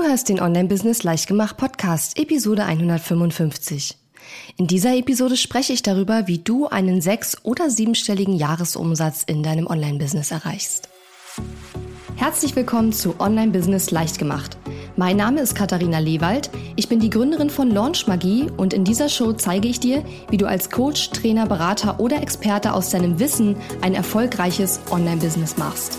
Du hörst den Online-Business Leichtgemacht Podcast, Episode 155. In dieser Episode spreche ich darüber, wie du einen sechs- oder siebenstelligen Jahresumsatz in deinem Online-Business erreichst. Herzlich willkommen zu Online-Business Leichtgemacht. Mein Name ist Katharina Lewald. Ich bin die Gründerin von Launch Magie und in dieser Show zeige ich dir, wie du als Coach, Trainer, Berater oder Experte aus deinem Wissen ein erfolgreiches Online-Business machst.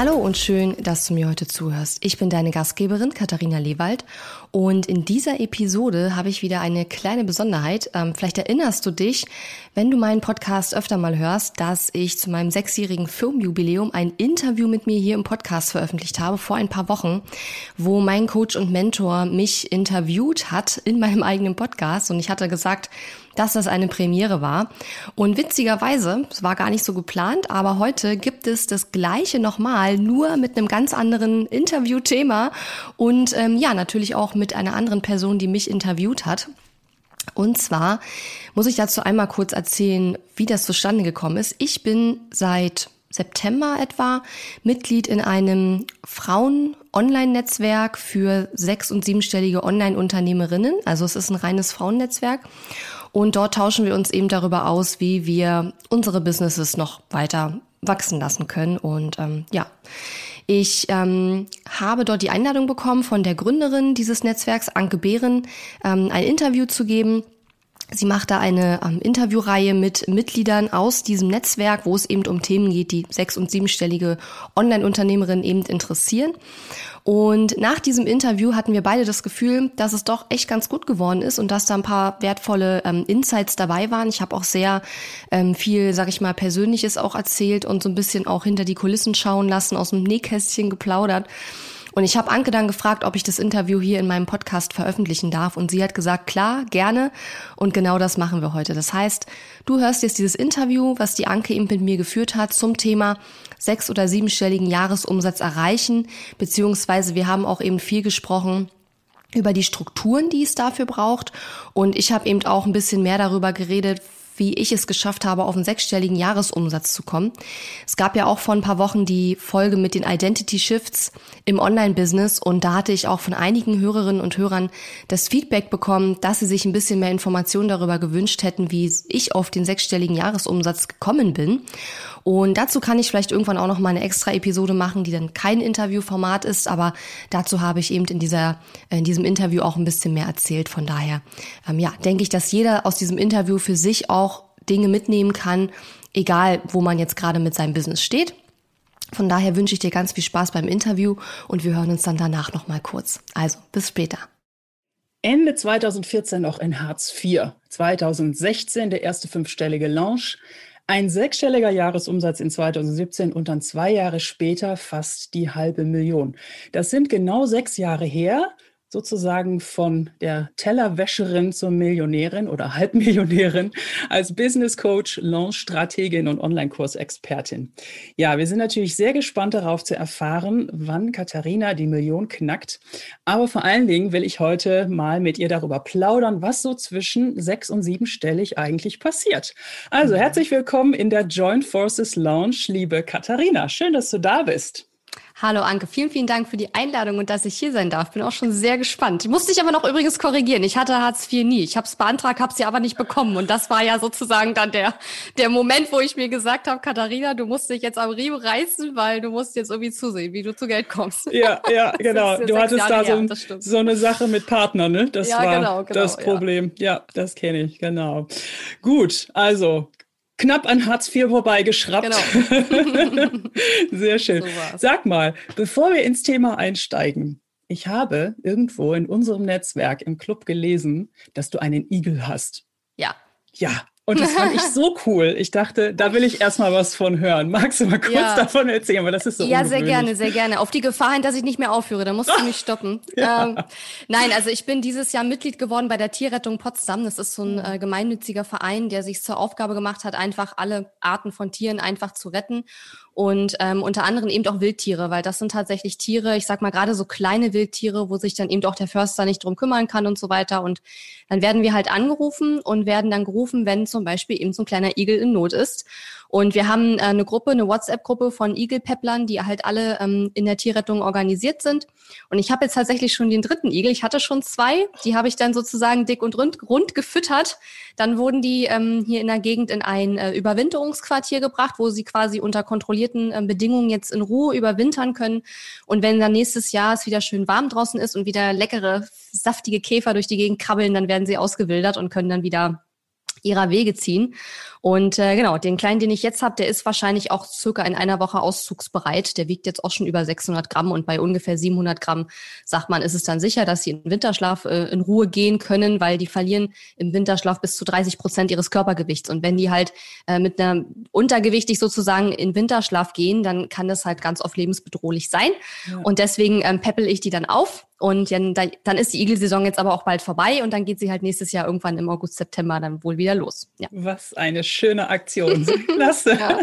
Hallo und schön, dass du mir heute zuhörst. Ich bin deine Gastgeberin Katharina Lewald und in dieser Episode habe ich wieder eine kleine Besonderheit. Ähm, vielleicht erinnerst du dich, wenn du meinen Podcast öfter mal hörst, dass ich zu meinem sechsjährigen Firmenjubiläum ein Interview mit mir hier im Podcast veröffentlicht habe vor ein paar Wochen, wo mein Coach und Mentor mich interviewt hat in meinem eigenen Podcast und ich hatte gesagt, dass das eine Premiere war. Und witzigerweise, es war gar nicht so geplant, aber heute gibt es das gleiche nochmal, nur mit einem ganz anderen Interviewthema und ähm, ja, natürlich auch mit einer anderen Person, die mich interviewt hat. Und zwar muss ich dazu einmal kurz erzählen, wie das zustande gekommen ist. Ich bin seit September etwa Mitglied in einem Frauen-Online-Netzwerk für sechs- und siebenstellige Online-Unternehmerinnen. Also es ist ein reines Frauennetzwerk. Und dort tauschen wir uns eben darüber aus, wie wir unsere Businesses noch weiter wachsen lassen können. Und ähm, ja, ich ähm, habe dort die Einladung bekommen von der Gründerin dieses Netzwerks, Anke Behren, ähm, ein Interview zu geben. Sie macht da eine ähm, Interviewreihe mit Mitgliedern aus diesem Netzwerk, wo es eben um Themen geht, die sechs- und siebenstellige Online-Unternehmerinnen eben interessieren. Und nach diesem Interview hatten wir beide das Gefühl, dass es doch echt ganz gut geworden ist und dass da ein paar wertvolle ähm, Insights dabei waren. Ich habe auch sehr ähm, viel, sag ich mal, Persönliches auch erzählt und so ein bisschen auch hinter die Kulissen schauen lassen, aus dem Nähkästchen geplaudert. Und ich habe Anke dann gefragt, ob ich das Interview hier in meinem Podcast veröffentlichen darf. Und sie hat gesagt, klar, gerne. Und genau das machen wir heute. Das heißt, du hörst jetzt dieses Interview, was die Anke eben mit mir geführt hat zum Thema sechs- oder siebenstelligen Jahresumsatz erreichen. Beziehungsweise wir haben auch eben viel gesprochen über die Strukturen, die es dafür braucht. Und ich habe eben auch ein bisschen mehr darüber geredet, wie ich es geschafft habe, auf einen sechsstelligen Jahresumsatz zu kommen. Es gab ja auch vor ein paar Wochen die Folge mit den Identity Shifts im Online-Business und da hatte ich auch von einigen Hörerinnen und Hörern das Feedback bekommen, dass sie sich ein bisschen mehr Informationen darüber gewünscht hätten, wie ich auf den sechsstelligen Jahresumsatz gekommen bin. Und dazu kann ich vielleicht irgendwann auch noch mal eine extra Episode machen, die dann kein Interviewformat ist, aber dazu habe ich eben in dieser in diesem Interview auch ein bisschen mehr erzählt. Von daher, ähm, ja, denke ich, dass jeder aus diesem Interview für sich auch Dinge mitnehmen kann, egal wo man jetzt gerade mit seinem Business steht. Von daher wünsche ich dir ganz viel Spaß beim Interview und wir hören uns dann danach noch mal kurz. Also, bis später. Ende 2014 noch in Hartz IV. 2016 der erste fünfstellige Launch. Ein sechsstelliger Jahresumsatz in 2017 und dann zwei Jahre später fast die halbe Million. Das sind genau sechs Jahre her sozusagen von der Tellerwäscherin zur Millionärin oder Halbmillionärin als Business Coach, Launch-Strategin und Online-Kursexpertin. Ja, wir sind natürlich sehr gespannt darauf zu erfahren, wann Katharina die Million knackt. Aber vor allen Dingen will ich heute mal mit ihr darüber plaudern, was so zwischen sechs und siebenstellig eigentlich passiert. Also herzlich willkommen in der Joint Forces Lounge, liebe Katharina. Schön, dass du da bist. Hallo Anke, vielen, vielen Dank für die Einladung und dass ich hier sein darf. Bin auch schon sehr gespannt. Musste ich aber noch übrigens korrigieren. Ich hatte Hartz IV nie. Ich habe es beantragt, habe sie aber nicht bekommen. Und das war ja sozusagen dann der, der Moment, wo ich mir gesagt habe, Katharina, du musst dich jetzt am Riemen reißen, weil du musst jetzt irgendwie zusehen, wie du zu Geld kommst. Ja, ja, genau. Du hattest Jahre da so, so, eine Sache mit Partner, ne? Das ja, war genau, genau, das Problem. Ja, ja das kenne ich, genau. Gut, also knapp an Hartz IV vorbeigeschraubt. Genau. Sehr schön. So Sag mal, bevor wir ins Thema einsteigen, ich habe irgendwo in unserem Netzwerk im Club gelesen, dass du einen Igel hast. Ja. Ja. Und das fand ich so cool. Ich dachte, da will ich erstmal was von hören. Magst du mal kurz ja. davon erzählen? Weil das ist so Ja, sehr gerne, sehr gerne. Auf die Gefahr hin, dass ich nicht mehr aufhöre. Da musst du mich stoppen. Ja. Ähm, nein, also ich bin dieses Jahr Mitglied geworden bei der Tierrettung Potsdam. Das ist so ein äh, gemeinnütziger Verein, der sich zur Aufgabe gemacht hat, einfach alle Arten von Tieren einfach zu retten und ähm, unter anderem eben auch Wildtiere, weil das sind tatsächlich Tiere, ich sag mal gerade so kleine Wildtiere, wo sich dann eben auch der Förster nicht drum kümmern kann und so weiter. Und dann werden wir halt angerufen und werden dann gerufen, wenn zum Beispiel eben so ein kleiner Igel in Not ist. Und wir haben äh, eine Gruppe, eine WhatsApp-Gruppe von Igelpepplern, die halt alle ähm, in der Tierrettung organisiert sind. Und ich habe jetzt tatsächlich schon den dritten Igel. Ich hatte schon zwei, die habe ich dann sozusagen dick und rund, rund gefüttert. Dann wurden die ähm, hier in der Gegend in ein äh, Überwinterungsquartier gebracht, wo sie quasi unter kontrollierten äh, Bedingungen jetzt in Ruhe überwintern können. Und wenn dann nächstes Jahr es wieder schön warm draußen ist und wieder leckere, saftige Käfer durch die Gegend krabbeln, dann werden sie ausgewildert und können dann wieder ihrer Wege ziehen. Und äh, genau, den kleinen, den ich jetzt habe, der ist wahrscheinlich auch circa in einer Woche auszugsbereit. Der wiegt jetzt auch schon über 600 Gramm und bei ungefähr 700 Gramm sagt man, ist es dann sicher, dass sie in Winterschlaf äh, in Ruhe gehen können, weil die verlieren im Winterschlaf bis zu 30 Prozent ihres Körpergewichts. Und wenn die halt äh, mit einer untergewichtig sozusagen in Winterschlaf gehen, dann kann das halt ganz oft lebensbedrohlich sein. Ja. Und deswegen ähm, peppel ich die dann auf und dann, dann ist die Igelsaison jetzt aber auch bald vorbei und dann geht sie halt nächstes Jahr irgendwann im August, September dann wohl wieder los. Ja. Was eine schöne Aktion. Klasse. ja.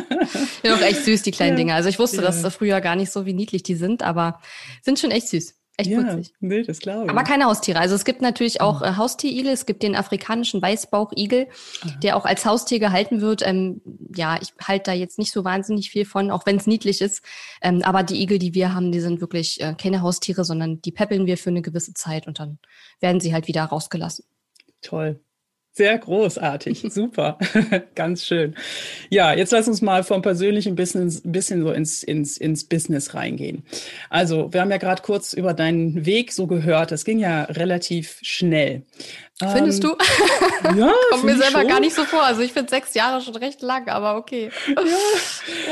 ja, auch echt süß, die kleinen ja. Dinger. Also ich wusste ja. das früher gar nicht so, wie niedlich die sind, aber sind schon echt süß. Echt ja, putzig. Nee, das glaube ich. Aber keine Haustiere. Also es gibt natürlich auch äh, Haustierigel. Es gibt den afrikanischen Weißbauchigel, Aha. der auch als Haustier gehalten wird. Ähm, ja, ich halte da jetzt nicht so wahnsinnig viel von, auch wenn es niedlich ist. Ähm, aber die Igel, die wir haben, die sind wirklich äh, keine Haustiere, sondern die peppeln wir für eine gewisse Zeit und dann werden sie halt wieder rausgelassen. Toll. Sehr großartig, super, ganz schön. Ja, jetzt lass uns mal vom persönlichen Business ein bisschen so ins, ins, ins Business reingehen. Also, wir haben ja gerade kurz über deinen Weg so gehört. Das ging ja relativ schnell. Findest ähm, du? Ja. Kommt mir selber schon. gar nicht so vor. Also ich finde sechs Jahre schon recht lang, aber okay. Ja.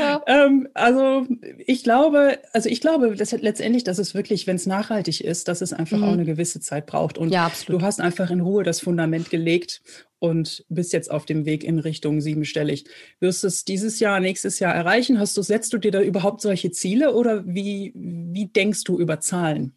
ja. Ähm, also ich glaube, also ich glaube dass letztendlich, dass es wirklich, wenn es nachhaltig ist, dass es einfach mhm. auch eine gewisse Zeit braucht. Und ja, du hast einfach in Ruhe das Fundament gelegt und bist jetzt auf dem Weg in Richtung siebenstellig. Wirst du es dieses Jahr, nächstes Jahr erreichen? Hast du, setzt du dir da überhaupt solche Ziele oder wie, wie denkst du über Zahlen?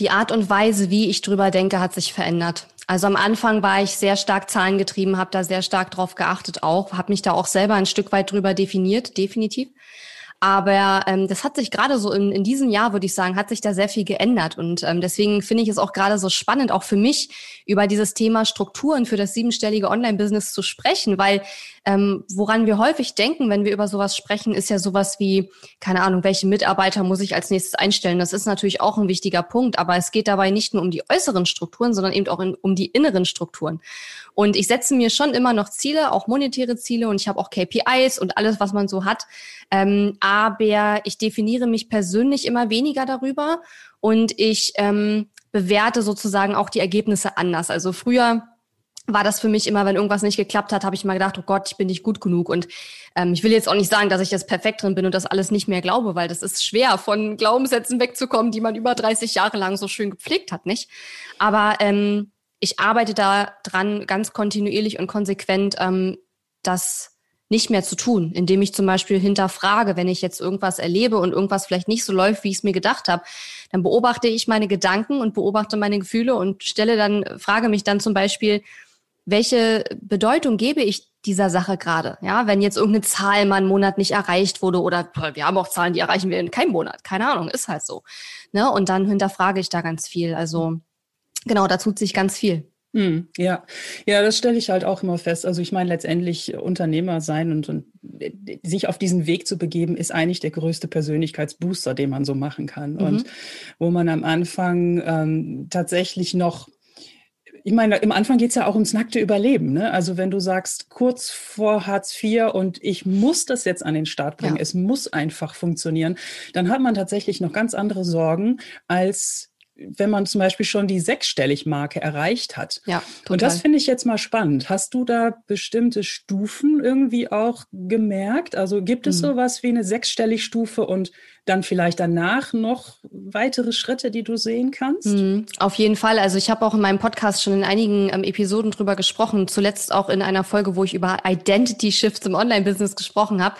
Die Art und Weise, wie ich drüber denke, hat sich verändert. Also am Anfang war ich sehr stark zahlengetrieben, habe da sehr stark drauf geachtet auch, habe mich da auch selber ein Stück weit drüber definiert, definitiv. Aber ähm, das hat sich gerade so in, in diesem Jahr, würde ich sagen, hat sich da sehr viel geändert. Und ähm, deswegen finde ich es auch gerade so spannend, auch für mich, über dieses Thema Strukturen für das siebenstellige Online-Business zu sprechen, weil ähm, woran wir häufig denken, wenn wir über sowas sprechen, ist ja sowas wie, keine Ahnung, welche Mitarbeiter muss ich als nächstes einstellen. Das ist natürlich auch ein wichtiger Punkt, aber es geht dabei nicht nur um die äußeren Strukturen, sondern eben auch in, um die inneren Strukturen. Und ich setze mir schon immer noch Ziele, auch monetäre Ziele und ich habe auch KPIs und alles, was man so hat. Ähm, aber ich definiere mich persönlich immer weniger darüber und ich ähm, bewerte sozusagen auch die Ergebnisse anders. Also früher war das für mich immer, wenn irgendwas nicht geklappt hat, habe ich mal gedacht, oh Gott, ich bin nicht gut genug. Und ähm, ich will jetzt auch nicht sagen, dass ich jetzt perfekt drin bin und das alles nicht mehr glaube, weil das ist schwer, von Glaubenssätzen wegzukommen, die man über 30 Jahre lang so schön gepflegt hat, nicht? Aber ähm, ich arbeite da dran ganz kontinuierlich und konsequent, ähm, das nicht mehr zu tun, indem ich zum Beispiel hinterfrage, wenn ich jetzt irgendwas erlebe und irgendwas vielleicht nicht so läuft, wie ich es mir gedacht habe, dann beobachte ich meine Gedanken und beobachte meine Gefühle und stelle dann, frage mich dann zum Beispiel, welche Bedeutung gebe ich dieser Sache gerade? Ja, wenn jetzt irgendeine Zahl mal einen Monat nicht erreicht wurde oder wir haben auch Zahlen, die erreichen wir in keinem Monat. Keine Ahnung, ist halt so. Ne? Und dann hinterfrage ich da ganz viel. Also genau, da tut sich ganz viel. Hm, ja, ja, das stelle ich halt auch immer fest. Also ich meine, letztendlich Unternehmer sein und, und sich auf diesen Weg zu begeben, ist eigentlich der größte Persönlichkeitsbooster, den man so machen kann. Mhm. Und wo man am Anfang ähm, tatsächlich noch ich meine, im Anfang geht es ja auch ums nackte Überleben. Ne? Also wenn du sagst, kurz vor Hartz IV und ich muss das jetzt an den Start bringen, ja. es muss einfach funktionieren, dann hat man tatsächlich noch ganz andere Sorgen als wenn man zum Beispiel schon die Sechsstellig-Marke erreicht hat. Ja, total. Und das finde ich jetzt mal spannend. Hast du da bestimmte Stufen irgendwie auch gemerkt? Also gibt es mhm. sowas wie eine Sechsstellig-Stufe und dann vielleicht danach noch weitere Schritte, die du sehen kannst? Mhm, auf jeden Fall. Also ich habe auch in meinem Podcast schon in einigen ähm, Episoden drüber gesprochen, zuletzt auch in einer Folge, wo ich über Identity Shifts im Online-Business gesprochen habe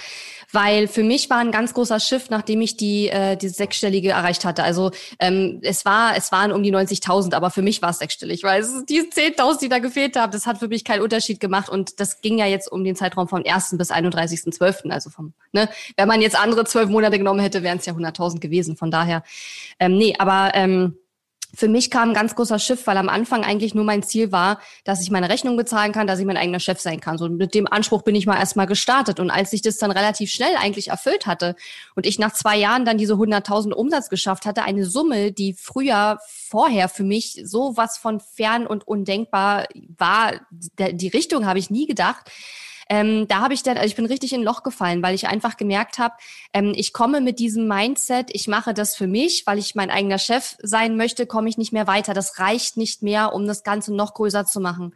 weil für mich war ein ganz großer Shift, nachdem ich die äh, diese sechsstellige erreicht hatte. Also ähm, es war es waren um die 90.000, aber für mich war es sechsstellig, weil es die 10.000, die da gefehlt haben, das hat für mich keinen Unterschied gemacht und das ging ja jetzt um den Zeitraum vom 1. bis 31.12., also vom ne, wenn man jetzt andere zwölf Monate genommen hätte, wären es ja 100.000 gewesen. Von daher ähm, nee, aber ähm, für mich kam ein ganz großer Schiff, weil am Anfang eigentlich nur mein Ziel war, dass ich meine Rechnung bezahlen kann, dass ich mein eigener Chef sein kann. So mit dem Anspruch bin ich mal erstmal gestartet. Und als ich das dann relativ schnell eigentlich erfüllt hatte und ich nach zwei Jahren dann diese 100.000 Umsatz geschafft hatte, eine Summe, die früher vorher für mich so was von fern und undenkbar war, die Richtung habe ich nie gedacht ähm, da habe ich dann, also ich bin richtig in ein Loch gefallen, weil ich einfach gemerkt habe, ähm, ich komme mit diesem Mindset, ich mache das für mich, weil ich mein eigener Chef sein möchte, komme ich nicht mehr weiter. Das reicht nicht mehr, um das Ganze noch größer zu machen.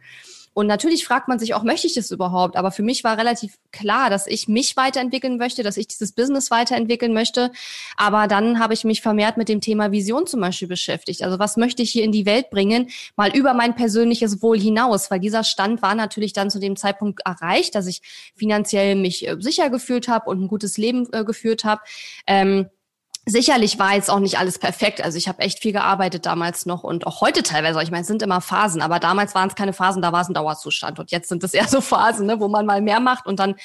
Und natürlich fragt man sich auch, möchte ich das überhaupt? Aber für mich war relativ klar, dass ich mich weiterentwickeln möchte, dass ich dieses Business weiterentwickeln möchte. Aber dann habe ich mich vermehrt mit dem Thema Vision zum Beispiel beschäftigt. Also was möchte ich hier in die Welt bringen? Mal über mein persönliches Wohl hinaus, weil dieser Stand war natürlich dann zu dem Zeitpunkt erreicht, dass ich finanziell mich äh, sicher gefühlt habe und ein gutes Leben äh, geführt habe. Ähm, Sicherlich war jetzt auch nicht alles perfekt. Also ich habe echt viel gearbeitet damals noch und auch heute teilweise. Ich meine, es sind immer Phasen, aber damals waren es keine Phasen, da war es ein Dauerzustand. Und jetzt sind es eher so Phasen, ne, wo man mal mehr macht und dann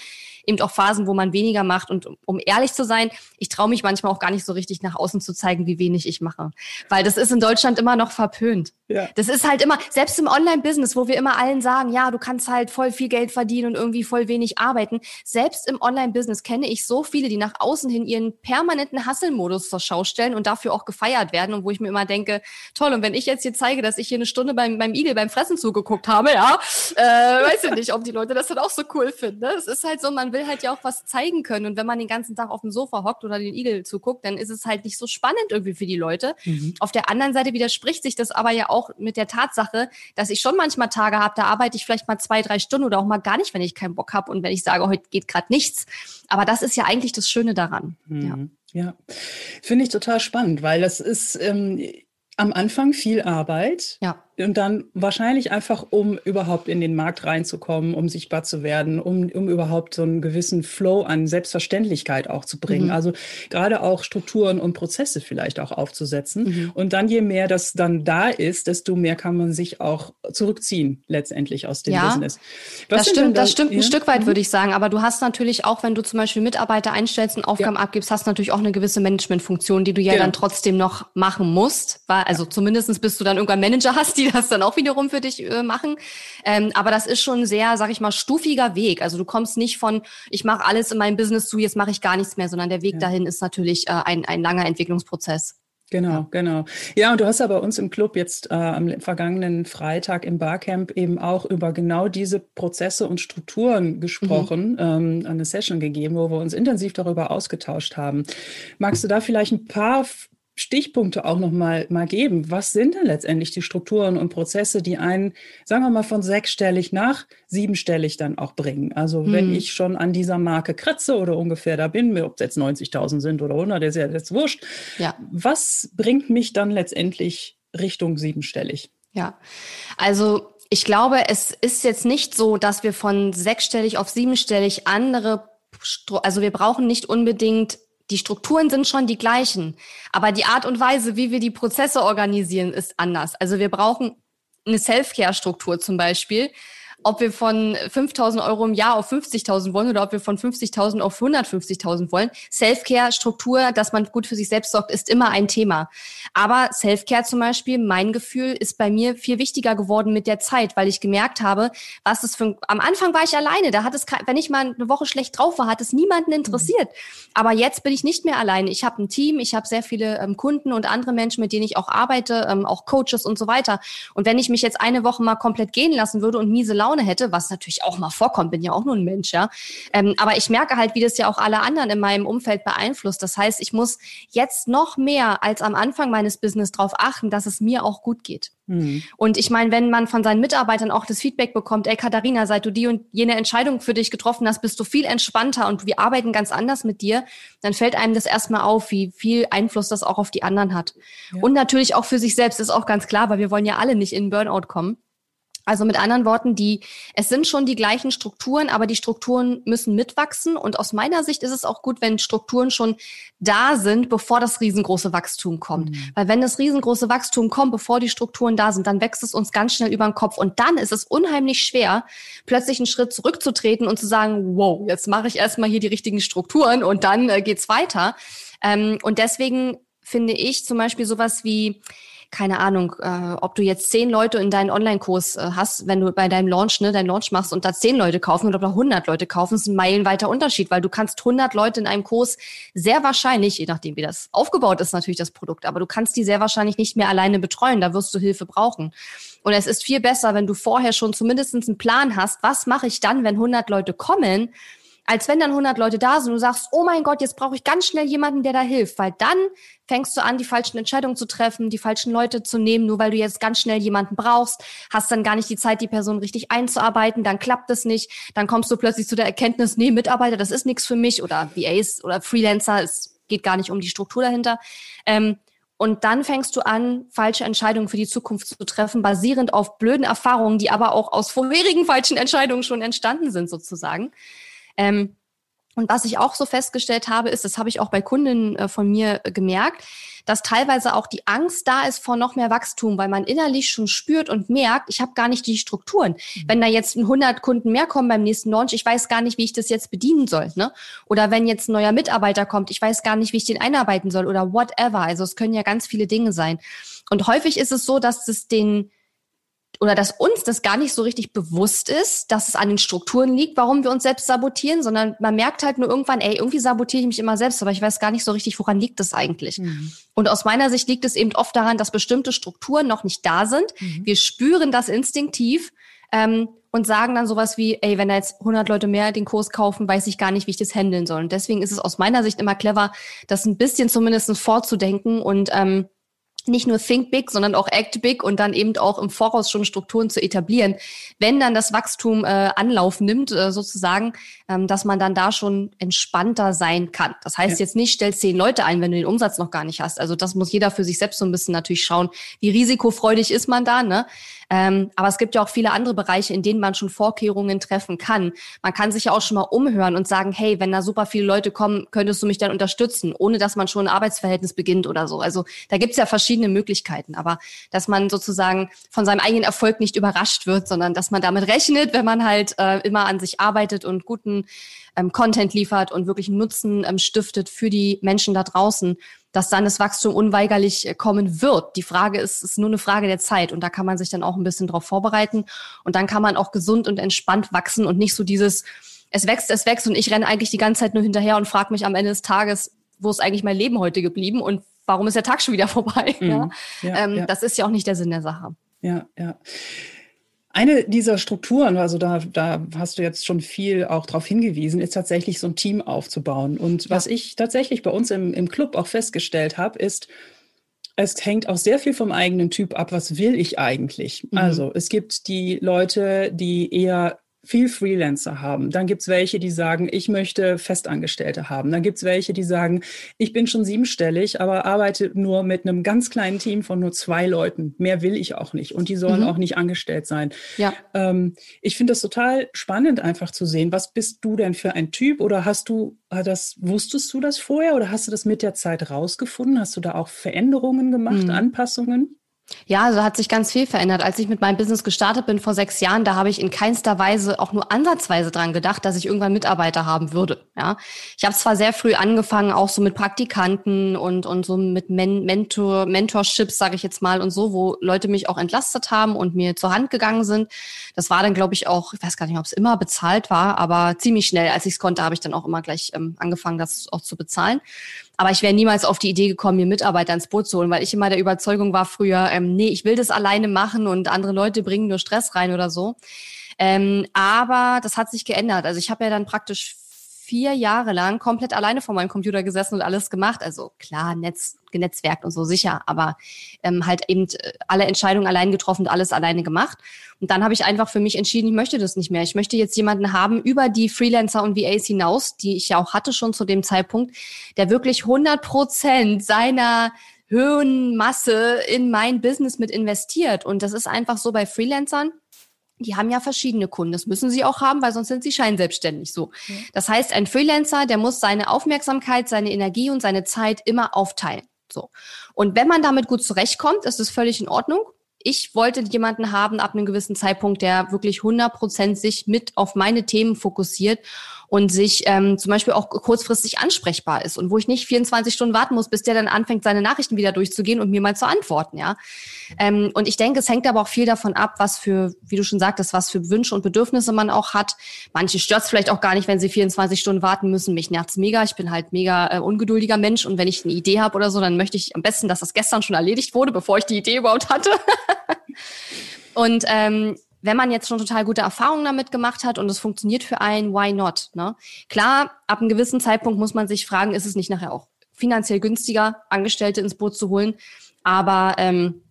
eben auch Phasen, wo man weniger macht. Und um ehrlich zu sein, ich traue mich manchmal auch gar nicht so richtig nach außen zu zeigen, wie wenig ich mache. Weil das ist in Deutschland immer noch verpönt. Ja. Das ist halt immer, selbst im Online-Business, wo wir immer allen sagen, ja, du kannst halt voll viel Geld verdienen und irgendwie voll wenig arbeiten. Selbst im Online-Business kenne ich so viele, die nach außen hin ihren permanenten Hustle-Modus zur Schau stellen und dafür auch gefeiert werden. Und wo ich mir immer denke, toll, und wenn ich jetzt hier zeige, dass ich hier eine Stunde beim, beim Igel beim Fressen zugeguckt habe, ja, äh, weiß ich nicht, ob die Leute das dann auch so cool finden. Ne? Es ist halt so, man will halt ja auch was zeigen können. Und wenn man den ganzen Tag auf dem Sofa hockt oder den Igel zuguckt, dann ist es halt nicht so spannend irgendwie für die Leute. Mhm. Auf der anderen Seite widerspricht sich das aber ja auch mit der Tatsache, dass ich schon manchmal Tage habe, da arbeite ich vielleicht mal zwei, drei Stunden oder auch mal gar nicht, wenn ich keinen Bock habe und wenn ich sage, heute geht gerade nichts. Aber das ist ja eigentlich das Schöne daran. Mhm. Ja. Ja, finde ich total spannend, weil das ist ähm, am Anfang viel Arbeit. Ja. Und dann wahrscheinlich einfach, um überhaupt in den Markt reinzukommen, um sichtbar zu werden, um, um überhaupt so einen gewissen Flow an Selbstverständlichkeit auch zu bringen. Mhm. Also gerade auch Strukturen und Prozesse vielleicht auch aufzusetzen. Mhm. Und dann, je mehr das dann da ist, desto mehr kann man sich auch zurückziehen, letztendlich aus dem ja, Business. Was das stimmt, da, das stimmt ja? ein Stück weit, mhm. würde ich sagen. Aber du hast natürlich auch, wenn du zum Beispiel Mitarbeiter einstellst und Aufgaben ja. abgibst, hast natürlich auch eine gewisse Managementfunktion, die du ja genau. dann trotzdem noch machen musst. Weil, also zumindestens bis du dann irgendwann Manager hast, die das dann auch wiederum für dich äh, machen. Ähm, aber das ist schon ein sehr, sag ich mal, stufiger Weg. Also du kommst nicht von, ich mache alles in meinem Business zu, jetzt mache ich gar nichts mehr, sondern der Weg ja. dahin ist natürlich äh, ein, ein langer Entwicklungsprozess. Genau, ja. genau. Ja, und du hast ja bei uns im Club jetzt äh, am vergangenen Freitag im Barcamp eben auch über genau diese Prozesse und Strukturen gesprochen, mhm. ähm, eine Session gegeben, wo wir uns intensiv darüber ausgetauscht haben. Magst du da vielleicht ein paar Stichpunkte auch noch mal, mal geben. Was sind denn letztendlich die Strukturen und Prozesse, die einen, sagen wir mal, von sechsstellig nach siebenstellig dann auch bringen? Also hm. wenn ich schon an dieser Marke kratze oder ungefähr da bin, ob es jetzt 90.000 sind oder 100, ist ja jetzt wurscht. Ja. Was bringt mich dann letztendlich Richtung siebenstellig? Ja, also ich glaube, es ist jetzt nicht so, dass wir von sechsstellig auf siebenstellig andere, also wir brauchen nicht unbedingt die Strukturen sind schon die gleichen, aber die Art und Weise, wie wir die Prozesse organisieren, ist anders. Also wir brauchen eine Self-Care-Struktur zum Beispiel, ob wir von 5.000 Euro im Jahr auf 50.000 wollen oder ob wir von 50.000 auf 150.000 wollen. Self-Care-Struktur, dass man gut für sich selbst sorgt, ist immer ein Thema. Aber Self-Care zum Beispiel, mein Gefühl, ist bei mir viel wichtiger geworden mit der Zeit, weil ich gemerkt habe, was es für, am Anfang war ich alleine, da hat es, wenn ich mal eine Woche schlecht drauf war, hat es niemanden interessiert. Aber jetzt bin ich nicht mehr alleine. Ich habe ein Team, ich habe sehr viele ähm, Kunden und andere Menschen, mit denen ich auch arbeite, ähm, auch Coaches und so weiter. Und wenn ich mich jetzt eine Woche mal komplett gehen lassen würde und miese Laune Laune hätte, was natürlich auch mal vorkommt, bin ja auch nur ein Mensch, ja. Ähm, aber ich merke halt, wie das ja auch alle anderen in meinem Umfeld beeinflusst. Das heißt, ich muss jetzt noch mehr als am Anfang meines Business darauf achten, dass es mir auch gut geht. Mhm. Und ich meine, wenn man von seinen Mitarbeitern auch das Feedback bekommt, ey Katharina, seit du die und jene Entscheidung für dich getroffen hast, bist du viel entspannter und wir arbeiten ganz anders mit dir, dann fällt einem das erstmal auf, wie viel Einfluss das auch auf die anderen hat. Ja. Und natürlich auch für sich selbst ist auch ganz klar, weil wir wollen ja alle nicht in Burnout kommen. Also mit anderen Worten, die, es sind schon die gleichen Strukturen, aber die Strukturen müssen mitwachsen. Und aus meiner Sicht ist es auch gut, wenn Strukturen schon da sind, bevor das riesengroße Wachstum kommt. Mhm. Weil wenn das riesengroße Wachstum kommt, bevor die Strukturen da sind, dann wächst es uns ganz schnell über den Kopf. Und dann ist es unheimlich schwer, plötzlich einen Schritt zurückzutreten und zu sagen, wow, jetzt mache ich erstmal hier die richtigen Strukturen und dann äh, geht's weiter. Ähm, und deswegen finde ich zum Beispiel sowas wie, keine Ahnung, äh, ob du jetzt zehn Leute in deinen Online-Kurs äh, hast, wenn du bei deinem Launch, ne, deinen Launch machst und da zehn Leute kaufen oder 100 Leute kaufen, ist ein meilenweiter Unterschied, weil du kannst 100 Leute in einem Kurs sehr wahrscheinlich, je nachdem wie das aufgebaut ist, natürlich das Produkt, aber du kannst die sehr wahrscheinlich nicht mehr alleine betreuen, da wirst du Hilfe brauchen. Und es ist viel besser, wenn du vorher schon zumindest einen Plan hast, was mache ich dann, wenn 100 Leute kommen, als wenn dann 100 Leute da sind und du sagst, oh mein Gott, jetzt brauche ich ganz schnell jemanden, der da hilft, weil dann fängst du an, die falschen Entscheidungen zu treffen, die falschen Leute zu nehmen, nur weil du jetzt ganz schnell jemanden brauchst, hast dann gar nicht die Zeit, die Person richtig einzuarbeiten, dann klappt es nicht, dann kommst du plötzlich zu der Erkenntnis, nee, Mitarbeiter, das ist nichts für mich oder VAs oder Freelancer, es geht gar nicht um die Struktur dahinter. Ähm, und dann fängst du an, falsche Entscheidungen für die Zukunft zu treffen, basierend auf blöden Erfahrungen, die aber auch aus vorherigen falschen Entscheidungen schon entstanden sind, sozusagen. Ähm, und was ich auch so festgestellt habe, ist, das habe ich auch bei Kunden äh, von mir äh, gemerkt, dass teilweise auch die Angst da ist vor noch mehr Wachstum, weil man innerlich schon spürt und merkt, ich habe gar nicht die Strukturen. Mhm. Wenn da jetzt 100 Kunden mehr kommen beim nächsten Launch, ich weiß gar nicht, wie ich das jetzt bedienen soll. Ne? Oder wenn jetzt ein neuer Mitarbeiter kommt, ich weiß gar nicht, wie ich den einarbeiten soll oder whatever. Also es können ja ganz viele Dinge sein. Und häufig ist es so, dass es den oder dass uns das gar nicht so richtig bewusst ist, dass es an den Strukturen liegt, warum wir uns selbst sabotieren, sondern man merkt halt nur irgendwann, ey, irgendwie sabotiere ich mich immer selbst, aber ich weiß gar nicht so richtig, woran liegt das eigentlich. Mhm. Und aus meiner Sicht liegt es eben oft daran, dass bestimmte Strukturen noch nicht da sind. Mhm. Wir spüren das instinktiv ähm, und sagen dann sowas wie, ey, wenn da jetzt 100 Leute mehr den Kurs kaufen, weiß ich gar nicht, wie ich das handeln soll. Und deswegen ist es aus meiner Sicht immer clever, das ein bisschen zumindest vorzudenken und ähm, nicht nur think big, sondern auch act big und dann eben auch im Voraus schon Strukturen zu etablieren. Wenn dann das Wachstum äh, Anlauf nimmt, äh, sozusagen, ähm, dass man dann da schon entspannter sein kann. Das heißt ja. jetzt nicht, stell zehn Leute ein, wenn du den Umsatz noch gar nicht hast. Also das muss jeder für sich selbst so ein bisschen natürlich schauen, wie risikofreudig ist man da. Ne? Ähm, aber es gibt ja auch viele andere Bereiche, in denen man schon Vorkehrungen treffen kann. Man kann sich ja auch schon mal umhören und sagen, hey, wenn da super viele Leute kommen, könntest du mich dann unterstützen, ohne dass man schon ein Arbeitsverhältnis beginnt oder so. Also da gibt's ja verschiedene Möglichkeiten. Aber dass man sozusagen von seinem eigenen Erfolg nicht überrascht wird, sondern dass man damit rechnet, wenn man halt äh, immer an sich arbeitet und guten ähm, Content liefert und wirklich Nutzen ähm, stiftet für die Menschen da draußen, dass dann das Wachstum unweigerlich äh, kommen wird. Die Frage ist, ist nur eine Frage der Zeit und da kann man sich dann auch ein bisschen drauf vorbereiten und dann kann man auch gesund und entspannt wachsen und nicht so dieses, es wächst, es wächst und ich renne eigentlich die ganze Zeit nur hinterher und frage mich am Ende des Tages, wo ist eigentlich mein Leben heute geblieben und warum ist der Tag schon wieder vorbei? Mhm. Ja? Ja, ähm, ja. Das ist ja auch nicht der Sinn der Sache. Ja, ja. Eine dieser Strukturen, also da, da hast du jetzt schon viel auch darauf hingewiesen, ist tatsächlich so ein Team aufzubauen. Und ja. was ich tatsächlich bei uns im, im Club auch festgestellt habe, ist, es hängt auch sehr viel vom eigenen Typ ab. Was will ich eigentlich? Mhm. Also es gibt die Leute, die eher viel Freelancer haben. Dann gibt's welche, die sagen, ich möchte Festangestellte haben. Dann gibt's welche, die sagen, ich bin schon siebenstellig, aber arbeite nur mit einem ganz kleinen Team von nur zwei Leuten. Mehr will ich auch nicht. Und die sollen mhm. auch nicht angestellt sein. Ja. Ähm, ich finde das total spannend, einfach zu sehen. Was bist du denn für ein Typ? Oder hast du das, wusstest du das vorher oder hast du das mit der Zeit rausgefunden? Hast du da auch Veränderungen gemacht, mhm. Anpassungen? Ja, also hat sich ganz viel verändert. Als ich mit meinem Business gestartet bin vor sechs Jahren, da habe ich in keinster Weise auch nur ansatzweise dran gedacht, dass ich irgendwann Mitarbeiter haben würde. Ja, ich habe zwar sehr früh angefangen, auch so mit Praktikanten und und so mit Men Mentor Mentorships, sage ich jetzt mal und so, wo Leute mich auch entlastet haben und mir zur Hand gegangen sind. Das war dann, glaube ich, auch, ich weiß gar nicht, ob es immer bezahlt war, aber ziemlich schnell, als ich es konnte, habe ich dann auch immer gleich ähm, angefangen, das auch zu bezahlen. Aber ich wäre niemals auf die Idee gekommen, mir Mitarbeiter ins Boot zu holen, weil ich immer der Überzeugung war früher, ähm, nee, ich will das alleine machen und andere Leute bringen nur Stress rein oder so. Ähm, aber das hat sich geändert. Also ich habe ja dann praktisch vier Jahre lang komplett alleine vor meinem Computer gesessen und alles gemacht. Also klar, Netz, genetzwerkt und so sicher, aber ähm, halt eben äh, alle Entscheidungen allein getroffen und alles alleine gemacht. Und dann habe ich einfach für mich entschieden, ich möchte das nicht mehr. Ich möchte jetzt jemanden haben über die Freelancer und VAs hinaus, die ich ja auch hatte schon zu dem Zeitpunkt, der wirklich 100 Prozent seiner Höhenmasse in mein Business mit investiert. Und das ist einfach so bei Freelancern die haben ja verschiedene Kunden. Das müssen sie auch haben, weil sonst sind sie scheinselbstständig so. Ja. Das heißt, ein Freelancer, der muss seine Aufmerksamkeit, seine Energie und seine Zeit immer aufteilen. So. Und wenn man damit gut zurechtkommt, ist es völlig in Ordnung. Ich wollte jemanden haben ab einem gewissen Zeitpunkt, der wirklich 100 Prozent sich mit auf meine Themen fokussiert und sich ähm, zum Beispiel auch kurzfristig ansprechbar ist und wo ich nicht 24 Stunden warten muss, bis der dann anfängt, seine Nachrichten wieder durchzugehen und mir mal zu antworten, ja. Ähm, und ich denke, es hängt aber auch viel davon ab, was für, wie du schon sagtest, was für Wünsche und Bedürfnisse man auch hat. Manche stört es vielleicht auch gar nicht, wenn sie 24 Stunden warten müssen. Mich nervt's mega. Ich bin halt mega äh, ungeduldiger Mensch und wenn ich eine Idee habe oder so, dann möchte ich am besten, dass das gestern schon erledigt wurde, bevor ich die Idee überhaupt hatte. und ähm, wenn man jetzt schon total gute Erfahrungen damit gemacht hat und es funktioniert für einen, why not? Ne? Klar, ab einem gewissen Zeitpunkt muss man sich fragen, ist es nicht nachher auch finanziell günstiger, Angestellte ins Boot zu holen? Aber ähm,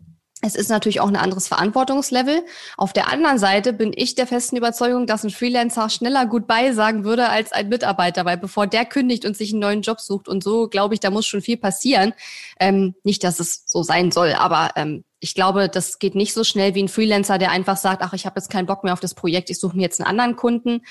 es ist natürlich auch ein anderes Verantwortungslevel. Auf der anderen Seite bin ich der festen Überzeugung, dass ein Freelancer schneller gut sagen würde als ein Mitarbeiter, weil bevor der kündigt und sich einen neuen Job sucht und so, glaube ich, da muss schon viel passieren. Ähm, nicht, dass es so sein soll, aber ähm, ich glaube, das geht nicht so schnell wie ein Freelancer, der einfach sagt, ach, ich habe jetzt keinen Bock mehr auf das Projekt, ich suche mir jetzt einen anderen Kunden.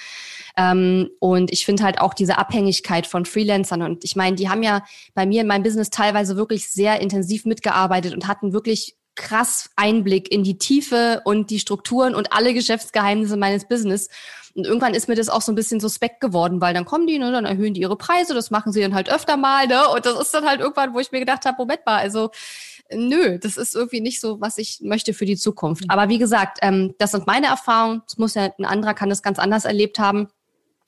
Ähm, und ich finde halt auch diese Abhängigkeit von Freelancern. Und ich meine, die haben ja bei mir in meinem Business teilweise wirklich sehr intensiv mitgearbeitet und hatten wirklich krass Einblick in die Tiefe und die Strukturen und alle Geschäftsgeheimnisse meines Business. Und irgendwann ist mir das auch so ein bisschen suspekt geworden, weil dann kommen die, ne, dann erhöhen die ihre Preise, das machen sie dann halt öfter mal, ne? Und das ist dann halt irgendwann, wo ich mir gedacht habe, Moment mal, also nö, das ist irgendwie nicht so, was ich möchte für die Zukunft. Mhm. Aber wie gesagt, ähm, das sind meine Erfahrungen. Das muss ja ein anderer kann das ganz anders erlebt haben.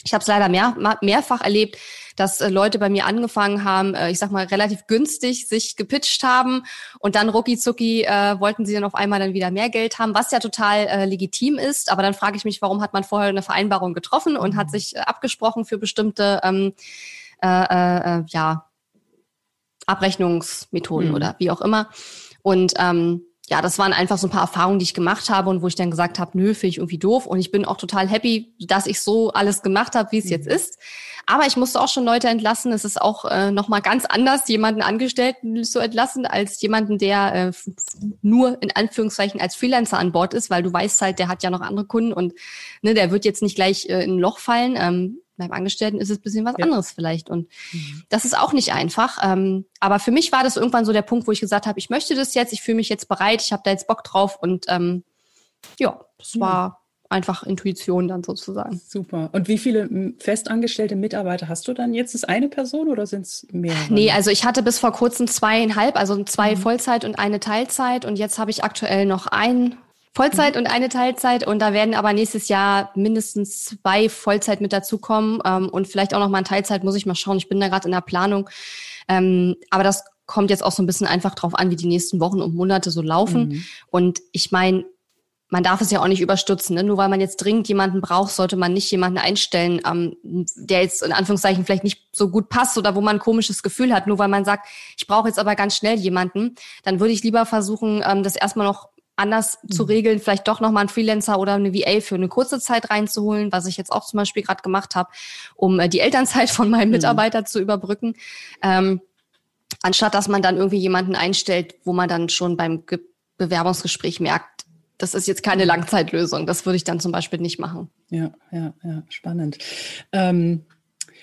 Ich habe es leider mehr, mehrfach erlebt, dass äh, Leute bei mir angefangen haben, äh, ich sag mal relativ günstig sich gepitcht haben und dann rucki zucki äh, wollten sie dann auf einmal dann wieder mehr Geld haben, was ja total äh, legitim ist. Aber dann frage ich mich, warum hat man vorher eine Vereinbarung getroffen und hat mhm. sich äh, abgesprochen für bestimmte ähm, äh, äh, äh ja Abrechnungsmethoden mhm. oder wie auch immer. Und ähm, ja, das waren einfach so ein paar Erfahrungen, die ich gemacht habe und wo ich dann gesagt habe, nö, finde ich irgendwie doof. Und ich bin auch total happy, dass ich so alles gemacht habe, wie es mhm. jetzt ist. Aber ich musste auch schon Leute entlassen. Es ist auch äh, nochmal ganz anders, jemanden Angestellten zu entlassen, als jemanden, der äh, nur in Anführungszeichen als Freelancer an Bord ist, weil du weißt halt, der hat ja noch andere Kunden und ne, der wird jetzt nicht gleich äh, in ein Loch fallen. Ähm, beim Angestellten ist es ein bisschen was ja. anderes vielleicht. Und mhm. das ist auch nicht einfach. Ähm, aber für mich war das irgendwann so der Punkt, wo ich gesagt habe, ich möchte das jetzt, ich fühle mich jetzt bereit, ich habe da jetzt Bock drauf. Und ähm, ja, das mhm. war einfach Intuition dann sozusagen. Super. Und wie viele festangestellte Mitarbeiter hast du dann jetzt? Ist eine Person oder sind es mehr? Nee, also ich hatte bis vor kurzem zweieinhalb, also zwei mhm. Vollzeit und eine Teilzeit. Und jetzt habe ich aktuell noch einen Vollzeit mhm. und eine Teilzeit und da werden aber nächstes Jahr mindestens zwei Vollzeit mit dazukommen ähm, und vielleicht auch noch mal ein Teilzeit, muss ich mal schauen. Ich bin da gerade in der Planung. Ähm, aber das kommt jetzt auch so ein bisschen einfach drauf an, wie die nächsten Wochen und Monate so laufen. Mhm. Und ich meine, man darf es ja auch nicht überstützen. Ne? Nur weil man jetzt dringend jemanden braucht, sollte man nicht jemanden einstellen, ähm, der jetzt in Anführungszeichen vielleicht nicht so gut passt oder wo man ein komisches Gefühl hat. Nur weil man sagt, ich brauche jetzt aber ganz schnell jemanden, dann würde ich lieber versuchen, ähm, das erstmal noch anders mhm. zu regeln, vielleicht doch nochmal einen Freelancer oder eine VA für eine kurze Zeit reinzuholen, was ich jetzt auch zum Beispiel gerade gemacht habe, um äh, die Elternzeit von meinem mhm. Mitarbeiter mhm. zu überbrücken. Ähm, anstatt dass man dann irgendwie jemanden einstellt, wo man dann schon beim Ge Bewerbungsgespräch merkt, das ist jetzt keine Langzeitlösung. Das würde ich dann zum Beispiel nicht machen. Ja, ja, ja, spannend. Ähm,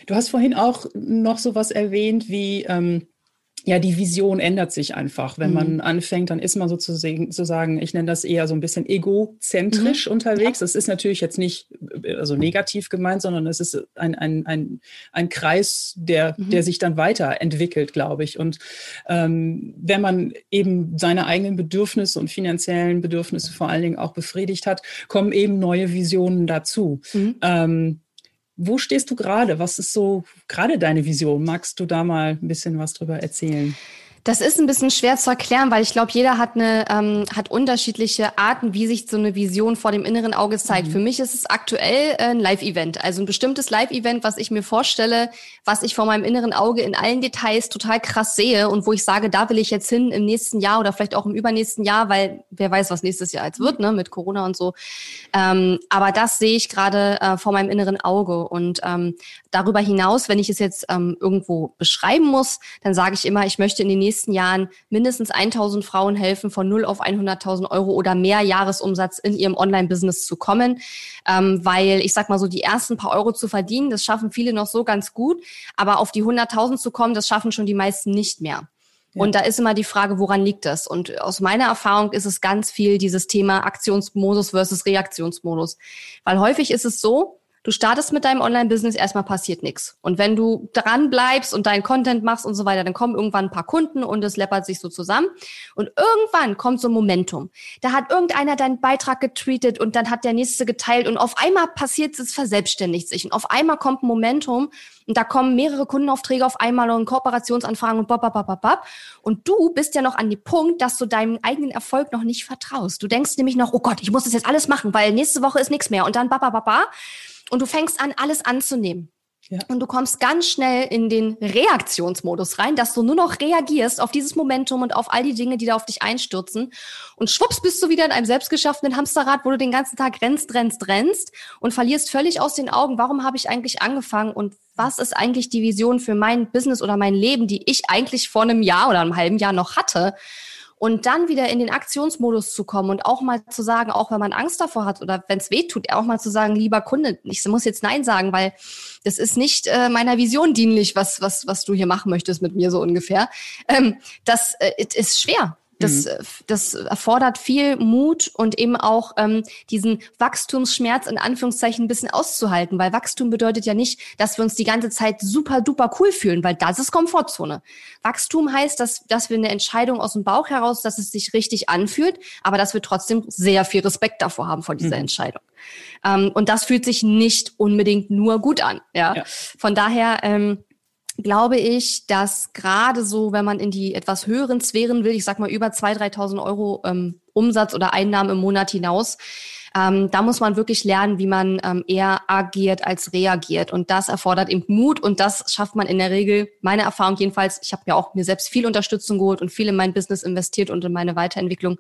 du hast vorhin auch noch so was erwähnt wie ähm, ja, die Vision ändert sich einfach. Wenn mhm. man anfängt, dann ist man sozusagen, sozusagen, ich nenne das eher so ein bisschen egozentrisch mhm. unterwegs. Das ist natürlich jetzt nicht also negativ gemeint, sondern es ist ein, ein, ein, ein Kreis, der, mhm. der sich dann weiterentwickelt, glaube ich. Und ähm, wenn man eben seine eigenen Bedürfnisse und finanziellen Bedürfnisse vor allen Dingen auch befriedigt hat, kommen eben neue Visionen dazu. Mhm. Ähm, wo stehst du gerade? Was ist so gerade deine Vision? Magst du da mal ein bisschen was drüber erzählen? Das ist ein bisschen schwer zu erklären, weil ich glaube, jeder hat eine ähm, hat unterschiedliche Arten, wie sich so eine Vision vor dem inneren Auge zeigt. Mhm. Für mich ist es aktuell ein Live-Event, also ein bestimmtes Live-Event, was ich mir vorstelle, was ich vor meinem inneren Auge in allen Details total krass sehe und wo ich sage, da will ich jetzt hin im nächsten Jahr oder vielleicht auch im übernächsten Jahr, weil wer weiß, was nächstes Jahr jetzt wird, ne, mit Corona und so. Ähm, aber das sehe ich gerade äh, vor meinem inneren Auge und ähm, darüber hinaus, wenn ich es jetzt ähm, irgendwo beschreiben muss, dann sage ich immer, ich möchte in den nächsten nächsten Jahren mindestens 1000 Frauen helfen, von 0 auf 100.000 Euro oder mehr Jahresumsatz in ihrem Online-Business zu kommen. Ähm, weil ich sag mal so, die ersten paar Euro zu verdienen, das schaffen viele noch so ganz gut. Aber auf die 100.000 zu kommen, das schaffen schon die meisten nicht mehr. Ja. Und da ist immer die Frage, woran liegt das? Und aus meiner Erfahrung ist es ganz viel dieses Thema Aktionsmodus versus Reaktionsmodus. Weil häufig ist es so, Du startest mit deinem Online-Business, erstmal passiert nichts. Und wenn du dran bleibst und deinen Content machst und so weiter, dann kommen irgendwann ein paar Kunden und es läppert sich so zusammen. Und irgendwann kommt so ein Momentum. Da hat irgendeiner deinen Beitrag getweetet und dann hat der nächste geteilt und auf einmal passiert es, verselbstständigt sich. Und auf einmal kommt ein Momentum und da kommen mehrere Kundenaufträge auf einmal und Kooperationsanfragen und bop, bop, bop, bop. Und du bist ja noch an dem Punkt, dass du deinem eigenen Erfolg noch nicht vertraust. Du denkst nämlich noch, oh Gott, ich muss das jetzt alles machen, weil nächste Woche ist nichts mehr. Und dann, bap, bap, bap. Und du fängst an, alles anzunehmen. Ja. Und du kommst ganz schnell in den Reaktionsmodus rein, dass du nur noch reagierst auf dieses Momentum und auf all die Dinge, die da auf dich einstürzen. Und schwupps bist du wieder in einem selbstgeschaffenen Hamsterrad, wo du den ganzen Tag rennst, rennst, rennst und verlierst völlig aus den Augen, warum habe ich eigentlich angefangen und was ist eigentlich die Vision für mein Business oder mein Leben, die ich eigentlich vor einem Jahr oder einem halben Jahr noch hatte. Und dann wieder in den Aktionsmodus zu kommen und auch mal zu sagen, auch wenn man Angst davor hat oder wenn es weh tut, auch mal zu sagen, lieber Kunde, ich muss jetzt Nein sagen, weil das ist nicht äh, meiner Vision dienlich, was, was, was du hier machen möchtest mit mir so ungefähr. Ähm, das äh, ist schwer. Das, mhm. das erfordert viel Mut und eben auch ähm, diesen Wachstumsschmerz in Anführungszeichen ein bisschen auszuhalten, weil Wachstum bedeutet ja nicht, dass wir uns die ganze Zeit super duper cool fühlen, weil das ist Komfortzone. Wachstum heißt, dass, dass wir eine Entscheidung aus dem Bauch heraus, dass es sich richtig anfühlt, aber dass wir trotzdem sehr viel Respekt davor haben vor dieser mhm. Entscheidung. Ähm, und das fühlt sich nicht unbedingt nur gut an. Ja, ja. von daher. Ähm, glaube ich, dass gerade so, wenn man in die etwas höheren Sphären will, ich sag mal über 2.000, 3.000 Euro ähm, Umsatz oder Einnahmen im Monat hinaus, ähm, da muss man wirklich lernen, wie man ähm, eher agiert als reagiert. Und das erfordert eben Mut und das schafft man in der Regel, meine Erfahrung jedenfalls, ich habe ja auch mir selbst viel Unterstützung geholt und viel in mein Business investiert und in meine Weiterentwicklung.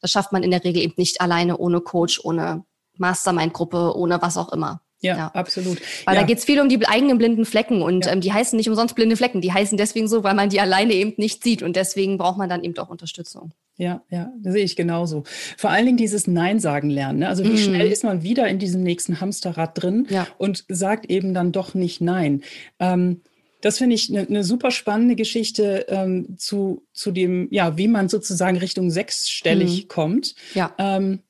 Das schafft man in der Regel eben nicht alleine, ohne Coach, ohne Mastermind-Gruppe, ohne was auch immer. Ja, ja, absolut. Weil ja. da geht's viel um die eigenen blinden Flecken und ja. ähm, die heißen nicht umsonst blinde Flecken. Die heißen deswegen so, weil man die alleine eben nicht sieht und deswegen braucht man dann eben auch Unterstützung. Ja, ja, das sehe ich genauso. Vor allen Dingen dieses Nein sagen lernen. Ne? Also wie mm. schnell ist man wieder in diesem nächsten Hamsterrad drin und sagt eben dann doch nicht Nein. Ähm, das finde ich eine ne super spannende Geschichte ähm, zu, zu dem, ja, wie man sozusagen Richtung sechsstellig mm. kommt. Ja. Ähm,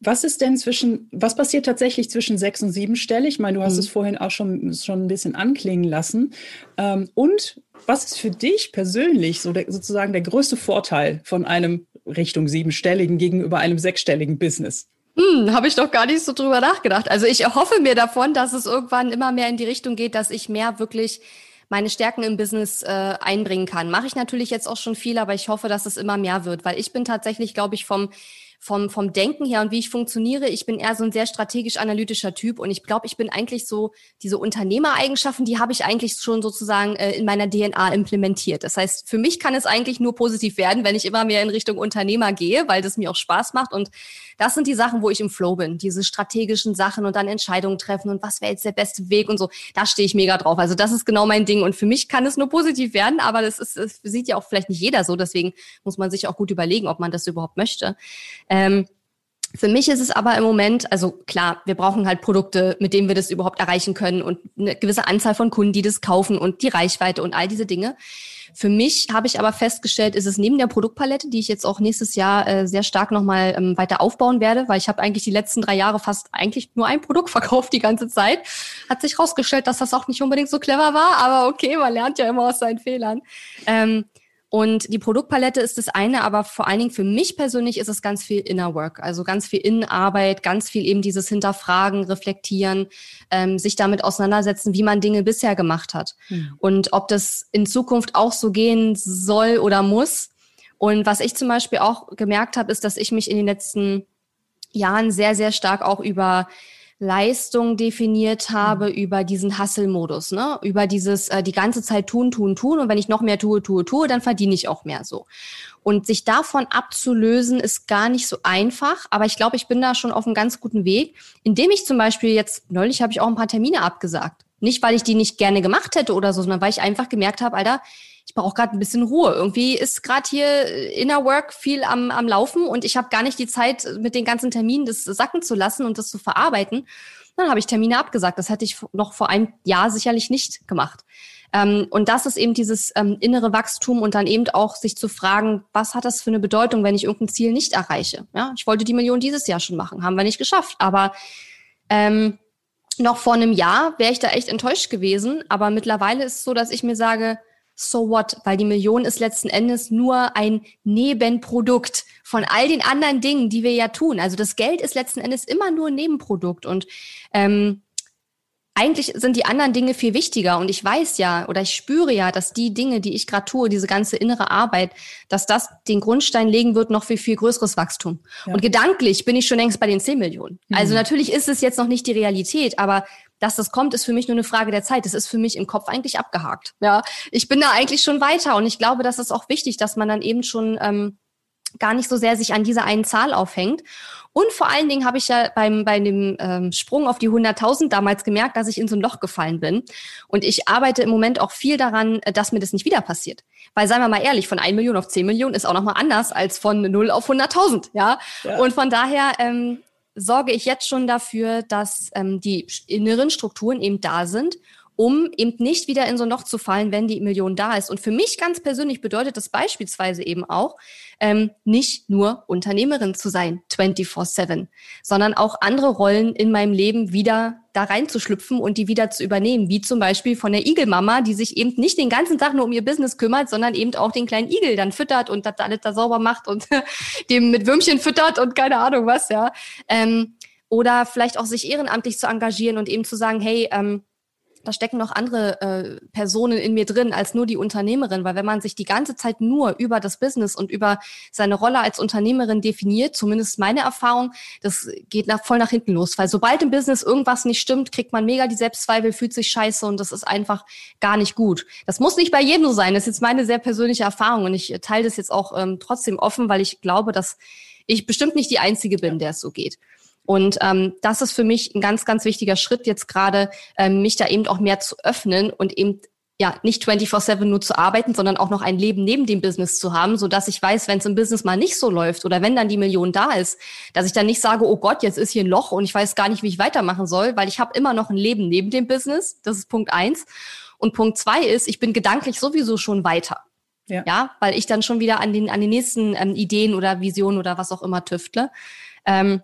was ist denn zwischen, was passiert tatsächlich zwischen sechs und siebenstellig? Ich meine, du hast mhm. es vorhin auch schon, schon ein bisschen anklingen lassen. Ähm, und was ist für dich persönlich so der, sozusagen der größte Vorteil von einem Richtung siebenstelligen gegenüber einem sechsstelligen Business? Hm, habe ich doch gar nicht so drüber nachgedacht. Also ich erhoffe mir davon, dass es irgendwann immer mehr in die Richtung geht, dass ich mehr wirklich meine Stärken im Business äh, einbringen kann. Mache ich natürlich jetzt auch schon viel, aber ich hoffe, dass es immer mehr wird, weil ich bin tatsächlich, glaube ich, vom vom, vom Denken her und wie ich funktioniere. Ich bin eher so ein sehr strategisch-analytischer Typ und ich glaube, ich bin eigentlich so, diese Unternehmereigenschaften, die habe ich eigentlich schon sozusagen äh, in meiner DNA implementiert. Das heißt, für mich kann es eigentlich nur positiv werden, wenn ich immer mehr in Richtung Unternehmer gehe, weil das mir auch Spaß macht und das sind die Sachen, wo ich im Flow bin, diese strategischen Sachen und dann Entscheidungen treffen und was wäre jetzt der beste Weg und so. Da stehe ich mega drauf. Also das ist genau mein Ding und für mich kann es nur positiv werden, aber das ist, das sieht ja auch vielleicht nicht jeder so, deswegen muss man sich auch gut überlegen, ob man das überhaupt möchte. Ähm, für mich ist es aber im Moment, also klar, wir brauchen halt Produkte, mit denen wir das überhaupt erreichen können und eine gewisse Anzahl von Kunden, die das kaufen und die Reichweite und all diese Dinge. Für mich habe ich aber festgestellt, ist es neben der Produktpalette, die ich jetzt auch nächstes Jahr äh, sehr stark nochmal ähm, weiter aufbauen werde, weil ich habe eigentlich die letzten drei Jahre fast eigentlich nur ein Produkt verkauft die ganze Zeit. Hat sich rausgestellt, dass das auch nicht unbedingt so clever war, aber okay, man lernt ja immer aus seinen Fehlern. Ähm, Und die Produktpalette ist das eine, aber vor allen Dingen für mich persönlich ist es ganz viel Inner Work, also ganz viel Innenarbeit, ganz viel eben dieses Hinterfragen, Reflektieren, ähm, sich damit auseinandersetzen, wie man Dinge bisher gemacht hat mhm. und ob das in Zukunft auch so gehen soll oder muss. Und was ich zum Beispiel auch gemerkt habe, ist, dass ich mich in den letzten Jahren sehr, sehr stark auch über Leistung definiert habe, mhm. über diesen Hustle-Modus, ne? über dieses äh, die ganze Zeit tun, tun, tun und wenn ich noch mehr tue, tue, tue, dann verdiene ich auch mehr so. Und sich davon abzulösen, ist gar nicht so einfach, aber ich glaube, ich bin da schon auf einem ganz guten Weg, indem ich zum Beispiel jetzt, neulich habe ich auch ein paar Termine abgesagt. Nicht, weil ich die nicht gerne gemacht hätte oder so, sondern weil ich einfach gemerkt habe, Alter, brauche gerade ein bisschen Ruhe. Irgendwie ist gerade hier äh, Inner Work viel am, am Laufen und ich habe gar nicht die Zeit, mit den ganzen Terminen das sacken zu lassen und das zu verarbeiten. Dann habe ich Termine abgesagt. Das hätte ich noch vor einem Jahr sicherlich nicht gemacht. Ähm, und das ist eben dieses ähm, innere Wachstum und dann eben auch sich zu fragen, was hat das für eine Bedeutung, wenn ich irgendein Ziel nicht erreiche? Ja, ich wollte die Million dieses Jahr schon machen, haben wir nicht geschafft. Aber ähm, noch vor einem Jahr wäre ich da echt enttäuscht gewesen. Aber mittlerweile ist es so, dass ich mir sage, so what? Weil die Million ist letzten Endes nur ein Nebenprodukt von all den anderen Dingen, die wir ja tun. Also das Geld ist letzten Endes immer nur ein Nebenprodukt und ähm, eigentlich sind die anderen Dinge viel wichtiger und ich weiß ja oder ich spüre ja, dass die Dinge, die ich gerade tue, diese ganze innere Arbeit, dass das den Grundstein legen wird noch für viel größeres Wachstum. Ja. Und gedanklich bin ich schon längst bei den 10 Millionen. Mhm. Also natürlich ist es jetzt noch nicht die Realität, aber dass das kommt, ist für mich nur eine Frage der Zeit. Das ist für mich im Kopf eigentlich abgehakt. Ja, ich bin da eigentlich schon weiter und ich glaube, das ist auch wichtig, dass man dann eben schon ähm, gar nicht so sehr sich an dieser einen Zahl aufhängt. Und vor allen Dingen habe ich ja beim, bei dem ähm, Sprung auf die 100.000 damals gemerkt, dass ich in so ein Loch gefallen bin. Und ich arbeite im Moment auch viel daran, äh, dass mir das nicht wieder passiert. Weil, seien wir mal ehrlich, von 1 Million auf 10 Millionen ist auch nochmal anders als von 0 auf 100.000. Ja? ja? Und von daher ähm, sorge ich jetzt schon dafür, dass ähm, die inneren Strukturen eben da sind, um eben nicht wieder in so ein Loch zu fallen, wenn die Million da ist. Und für mich ganz persönlich bedeutet das beispielsweise eben auch, ähm, nicht nur Unternehmerin zu sein, 24-7, sondern auch andere Rollen in meinem Leben wieder da reinzuschlüpfen und die wieder zu übernehmen, wie zum Beispiel von der Igelmama, die sich eben nicht den ganzen Tag nur um ihr Business kümmert, sondern eben auch den kleinen Igel dann füttert und das alles da sauber macht und dem mit Würmchen füttert und keine Ahnung was, ja. Ähm, oder vielleicht auch sich ehrenamtlich zu engagieren und eben zu sagen, hey, ähm, da stecken noch andere äh, Personen in mir drin als nur die Unternehmerin, weil wenn man sich die ganze Zeit nur über das Business und über seine Rolle als Unternehmerin definiert, zumindest meine Erfahrung, das geht nach, voll nach hinten los, weil sobald im Business irgendwas nicht stimmt, kriegt man mega die Selbstzweifel, fühlt sich scheiße und das ist einfach gar nicht gut. Das muss nicht bei jedem so sein, das ist jetzt meine sehr persönliche Erfahrung und ich teile das jetzt auch ähm, trotzdem offen, weil ich glaube, dass ich bestimmt nicht die Einzige bin, der es so geht. Und ähm, das ist für mich ein ganz, ganz wichtiger Schritt jetzt gerade, ähm, mich da eben auch mehr zu öffnen und eben ja, nicht 24-7 nur zu arbeiten, sondern auch noch ein Leben neben dem Business zu haben, so dass ich weiß, wenn es im Business mal nicht so läuft oder wenn dann die Million da ist, dass ich dann nicht sage, oh Gott, jetzt ist hier ein Loch und ich weiß gar nicht, wie ich weitermachen soll, weil ich habe immer noch ein Leben neben dem Business. Das ist Punkt eins. Und Punkt zwei ist, ich bin gedanklich sowieso schon weiter. Ja, ja weil ich dann schon wieder an den, an den nächsten ähm, Ideen oder Visionen oder was auch immer tüftle. Ähm,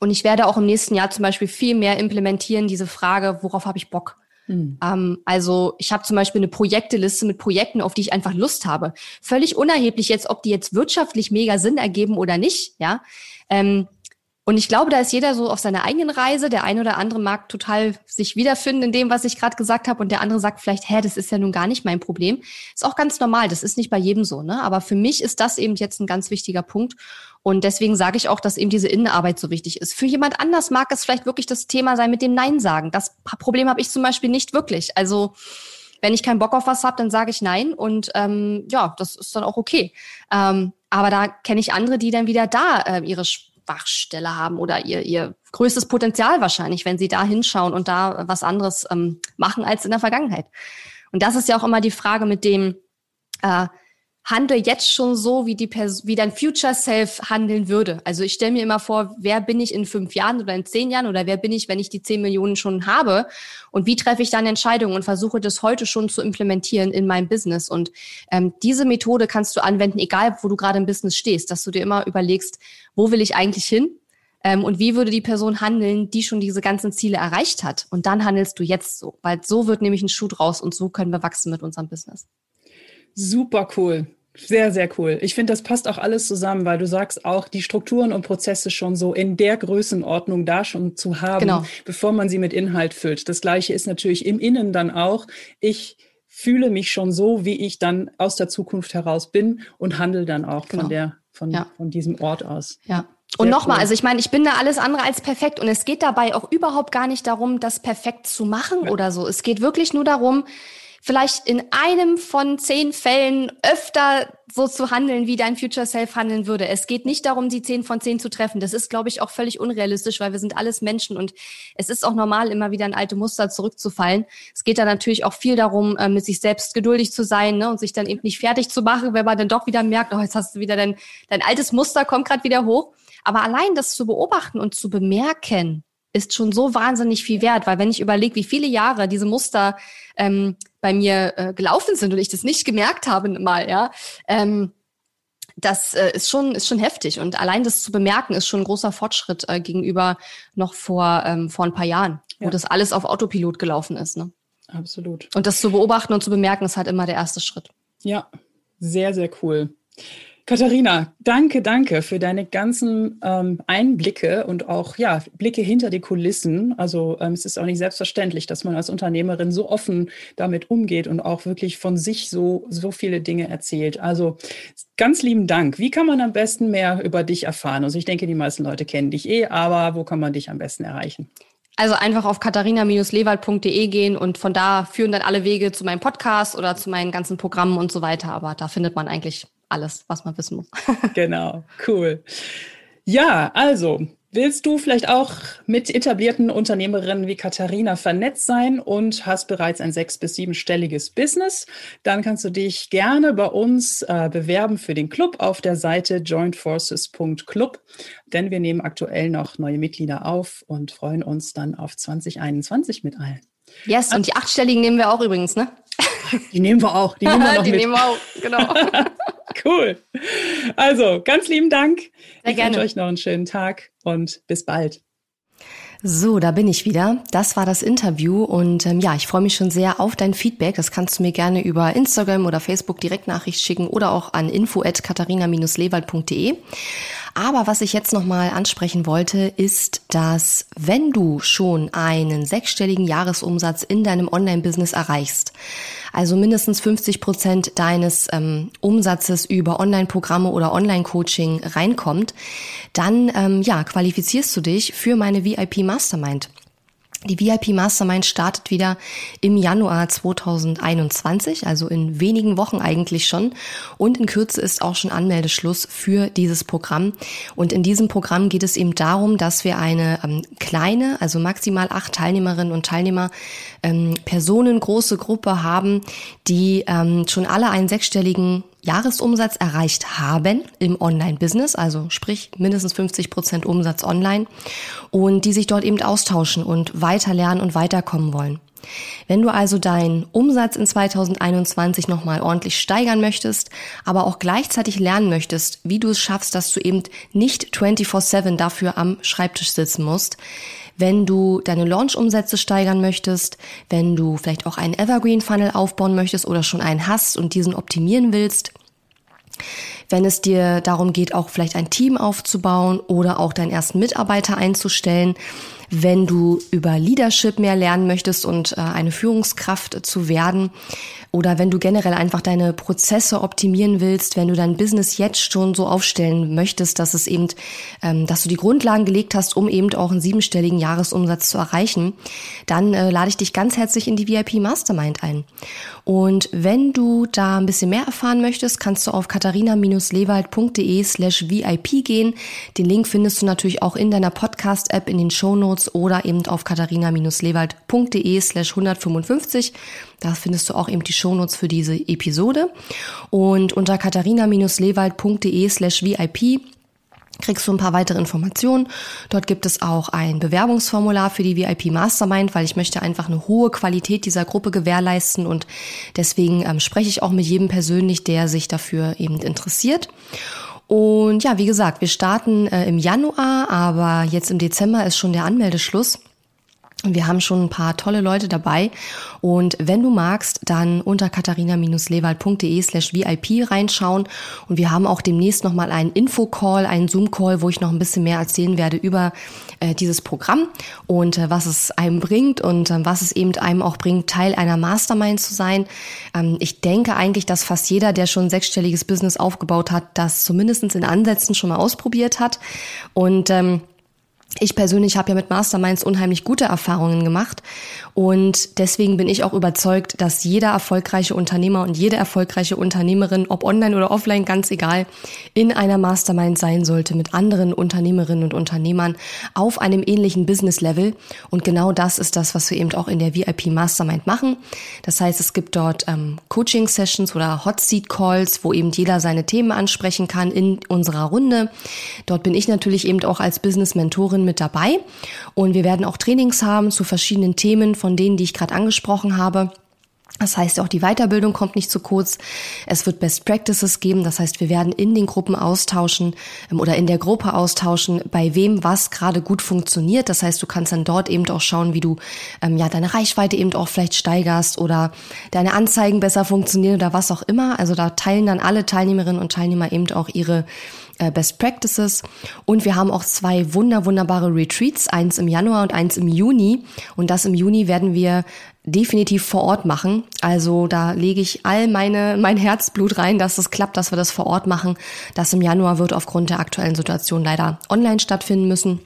und ich werde auch im nächsten Jahr zum Beispiel viel mehr implementieren, diese Frage, worauf habe ich Bock? Mhm. Ähm, also ich habe zum Beispiel eine Projekteliste mit Projekten, auf die ich einfach Lust habe. Völlig unerheblich jetzt, ob die jetzt wirtschaftlich mega Sinn ergeben oder nicht. Ja, ähm, und ich glaube, da ist jeder so auf seiner eigenen Reise. Der eine oder andere mag total sich wiederfinden in dem, was ich gerade gesagt habe. Und der andere sagt vielleicht, hä, das ist ja nun gar nicht mein Problem. Ist auch ganz normal. Das ist nicht bei jedem so. Ne? Aber für mich ist das eben jetzt ein ganz wichtiger Punkt. Und deswegen sage ich auch, dass eben diese Innenarbeit so wichtig ist. Für jemand anders mag es vielleicht wirklich das Thema sein mit dem Nein sagen. Das Problem habe ich zum Beispiel nicht wirklich. Also wenn ich keinen Bock auf was habe, dann sage ich Nein. Und ähm, ja, das ist dann auch okay. Ähm, aber da kenne ich andere, die dann wieder da äh, ihre Schwachstelle haben oder ihr, ihr größtes Potenzial wahrscheinlich, wenn sie da hinschauen und da was anderes ähm, machen als in der Vergangenheit. Und das ist ja auch immer die Frage mit dem, äh, handle jetzt schon so, wie, die Pers wie dein Future Self handeln würde. Also ich stelle mir immer vor, wer bin ich in fünf Jahren oder in zehn Jahren oder wer bin ich, wenn ich die zehn Millionen schon habe und wie treffe ich dann Entscheidungen und versuche das heute schon zu implementieren in meinem Business. Und ähm, diese Methode kannst du anwenden, egal wo du gerade im Business stehst, dass du dir immer überlegst, wo will ich eigentlich hin? Ähm, und wie würde die Person handeln, die schon diese ganzen Ziele erreicht hat? Und dann handelst du jetzt so, weil so wird nämlich ein Schuh draus und so können wir wachsen mit unserem Business. Super cool. Sehr, sehr cool. Ich finde, das passt auch alles zusammen, weil du sagst auch, die Strukturen und Prozesse schon so in der Größenordnung da schon zu haben, genau. bevor man sie mit Inhalt füllt. Das Gleiche ist natürlich im Innen dann auch. Ich fühle mich schon so, wie ich dann aus der Zukunft heraus bin und handle dann auch genau. von der, von, ja. von diesem Ort aus. Ja. Und nochmal, cool. also ich meine, ich bin da alles andere als perfekt und es geht dabei auch überhaupt gar nicht darum, das perfekt zu machen ja. oder so. Es geht wirklich nur darum, vielleicht in einem von zehn Fällen öfter so zu handeln, wie dein Future Self handeln würde. Es geht nicht darum, die zehn von zehn zu treffen. Das ist, glaube ich, auch völlig unrealistisch, weil wir sind alles Menschen und es ist auch normal, immer wieder in alte Muster zurückzufallen. Es geht da natürlich auch viel darum, äh, mit sich selbst geduldig zu sein ne, und sich dann eben nicht fertig zu machen, wenn man dann doch wieder merkt, oh, jetzt hast du wieder dein, dein altes Muster, kommt gerade wieder hoch. Aber allein das zu beobachten und zu bemerken, ist schon so wahnsinnig viel wert, weil wenn ich überlege, wie viele Jahre diese Muster ähm, bei mir äh, gelaufen sind und ich das nicht gemerkt habe mal, ja, ähm, das äh, ist schon ist schon heftig und allein das zu bemerken ist schon ein großer Fortschritt äh, gegenüber noch vor ähm, vor ein paar Jahren, wo das alles auf Autopilot gelaufen ist. Ne? Absolut. Und das zu beobachten und zu bemerken ist halt immer der erste Schritt. Ja, sehr sehr cool. Katharina, danke, danke für deine ganzen ähm, Einblicke und auch ja, Blicke hinter die Kulissen. Also ähm, es ist auch nicht selbstverständlich, dass man als Unternehmerin so offen damit umgeht und auch wirklich von sich so, so viele Dinge erzählt. Also ganz lieben Dank. Wie kann man am besten mehr über dich erfahren? Also ich denke, die meisten Leute kennen dich eh, aber wo kann man dich am besten erreichen? Also einfach auf katharina-lewald.de gehen und von da führen dann alle Wege zu meinem Podcast oder zu meinen ganzen Programmen und so weiter. Aber da findet man eigentlich alles, was man wissen muss. genau, cool. Ja, also Willst du vielleicht auch mit etablierten Unternehmerinnen wie Katharina vernetzt sein und hast bereits ein sechs- bis siebenstelliges Business? Dann kannst du dich gerne bei uns äh, bewerben für den Club auf der Seite jointforces.club, denn wir nehmen aktuell noch neue Mitglieder auf und freuen uns dann auf 2021 mit allen. Yes, und die achtstelligen nehmen wir auch übrigens, ne? Die nehmen wir auch. Die nehmen wir, die nehmen wir auch, genau. cool. Also, ganz lieben Dank. Sehr ich gerne. wünsche euch noch einen schönen Tag und bis bald. So, da bin ich wieder. Das war das Interview und ähm, ja, ich freue mich schon sehr auf dein Feedback. Das kannst du mir gerne über Instagram oder Facebook direkt Nachricht schicken oder auch an info@katharina-lewald.de. Aber was ich jetzt nochmal ansprechen wollte, ist, dass wenn du schon einen sechsstelligen Jahresumsatz in deinem Online-Business erreichst, also mindestens 50 Prozent deines ähm, Umsatzes über Online-Programme oder Online-Coaching reinkommt, dann ähm, ja, qualifizierst du dich für meine VIP Mastermind. Die VIP Mastermind startet wieder im Januar 2021, also in wenigen Wochen eigentlich schon. Und in Kürze ist auch schon Anmeldeschluss für dieses Programm. Und in diesem Programm geht es eben darum, dass wir eine ähm, kleine, also maximal acht Teilnehmerinnen und Teilnehmer, ähm, personengroße Gruppe haben, die ähm, schon alle einen sechsstelligen Jahresumsatz erreicht haben im Online-Business, also sprich mindestens 50 Prozent Umsatz online und die sich dort eben austauschen und weiter lernen und weiterkommen wollen. Wenn du also deinen Umsatz in 2021 nochmal ordentlich steigern möchtest, aber auch gleichzeitig lernen möchtest, wie du es schaffst, dass du eben nicht 24-7 dafür am Schreibtisch sitzen musst, wenn du deine Launch-Umsätze steigern möchtest, wenn du vielleicht auch einen Evergreen-Funnel aufbauen möchtest oder schon einen hast und diesen optimieren willst, wenn es dir darum geht, auch vielleicht ein Team aufzubauen oder auch deinen ersten Mitarbeiter einzustellen, wenn du über Leadership mehr lernen möchtest und äh, eine Führungskraft zu werden oder wenn du generell einfach deine Prozesse optimieren willst, wenn du dein Business jetzt schon so aufstellen möchtest, dass es eben, ähm, dass du die Grundlagen gelegt hast, um eben auch einen siebenstelligen Jahresumsatz zu erreichen, dann äh, lade ich dich ganz herzlich in die VIP Mastermind ein. Und wenn du da ein bisschen mehr erfahren möchtest, kannst du auf katharina-lewald.de slash VIP gehen. Den Link findest du natürlich auch in deiner Podcast-App in den Show Notes oder eben auf katharina-lewald.de slash 155. Da findest du auch eben die Shownotes für diese Episode. Und unter katharina-lewald.de slash VIP kriegst du ein paar weitere Informationen. Dort gibt es auch ein Bewerbungsformular für die VIP Mastermind, weil ich möchte einfach eine hohe Qualität dieser Gruppe gewährleisten und deswegen ähm, spreche ich auch mit jedem persönlich, der sich dafür eben interessiert. Und ja, wie gesagt, wir starten äh, im Januar, aber jetzt im Dezember ist schon der Anmeldeschluss. Wir haben schon ein paar tolle Leute dabei. Und wenn du magst, dann unter katharina-lewald.de slash VIP reinschauen. Und wir haben auch demnächst nochmal einen Infocall, einen Zoom-Call, wo ich noch ein bisschen mehr erzählen werde über äh, dieses Programm und äh, was es einem bringt und äh, was es eben einem auch bringt, Teil einer Mastermind zu sein. Ähm, ich denke eigentlich, dass fast jeder, der schon ein sechsstelliges Business aufgebaut hat, das zumindest in Ansätzen schon mal ausprobiert hat. Und ähm, ich persönlich habe ja mit Masterminds unheimlich gute Erfahrungen gemacht und deswegen bin ich auch überzeugt, dass jeder erfolgreiche Unternehmer und jede erfolgreiche Unternehmerin, ob online oder offline, ganz egal, in einer Mastermind sein sollte mit anderen Unternehmerinnen und Unternehmern auf einem ähnlichen Business-Level. Und genau das ist das, was wir eben auch in der VIP Mastermind machen. Das heißt, es gibt dort ähm, Coaching-Sessions oder Hot Seat Calls, wo eben jeder seine Themen ansprechen kann in unserer Runde. Dort bin ich natürlich eben auch als Business-Mentorin mit dabei und wir werden auch Trainings haben zu verschiedenen Themen von denen, die ich gerade angesprochen habe. Das heißt, auch die Weiterbildung kommt nicht zu kurz. Es wird Best Practices geben. Das heißt, wir werden in den Gruppen austauschen ähm, oder in der Gruppe austauschen, bei wem was gerade gut funktioniert. Das heißt, du kannst dann dort eben auch schauen, wie du ähm, ja deine Reichweite eben auch vielleicht steigerst oder deine Anzeigen besser funktionieren oder was auch immer. Also da teilen dann alle Teilnehmerinnen und Teilnehmer eben auch ihre äh, Best Practices. Und wir haben auch zwei wunder, wunderbare Retreats, eins im Januar und eins im Juni. Und das im Juni werden wir definitiv vor Ort machen. Also da lege ich all meine, mein Herzblut rein, dass es klappt, dass wir das vor Ort machen. Das im Januar wird aufgrund der aktuellen Situation leider online stattfinden müssen.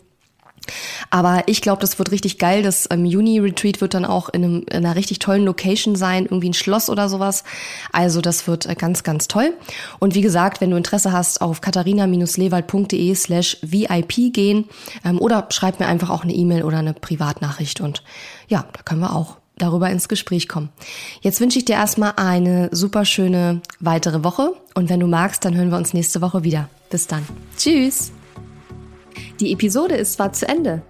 Aber ich glaube, das wird richtig geil. Das ähm, Juni-Retreat wird dann auch in, einem, in, einer richtig tollen Location sein, irgendwie ein Schloss oder sowas. Also das wird äh, ganz, ganz toll. Und wie gesagt, wenn du Interesse hast, auf katharina-lewald.de slash VIP gehen ähm, oder schreib mir einfach auch eine E-Mail oder eine Privatnachricht und ja, da können wir auch darüber ins Gespräch kommen. Jetzt wünsche ich dir erstmal eine super schöne weitere Woche und wenn du magst, dann hören wir uns nächste Woche wieder. Bis dann. Tschüss. Die Episode ist zwar zu Ende,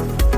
Bye.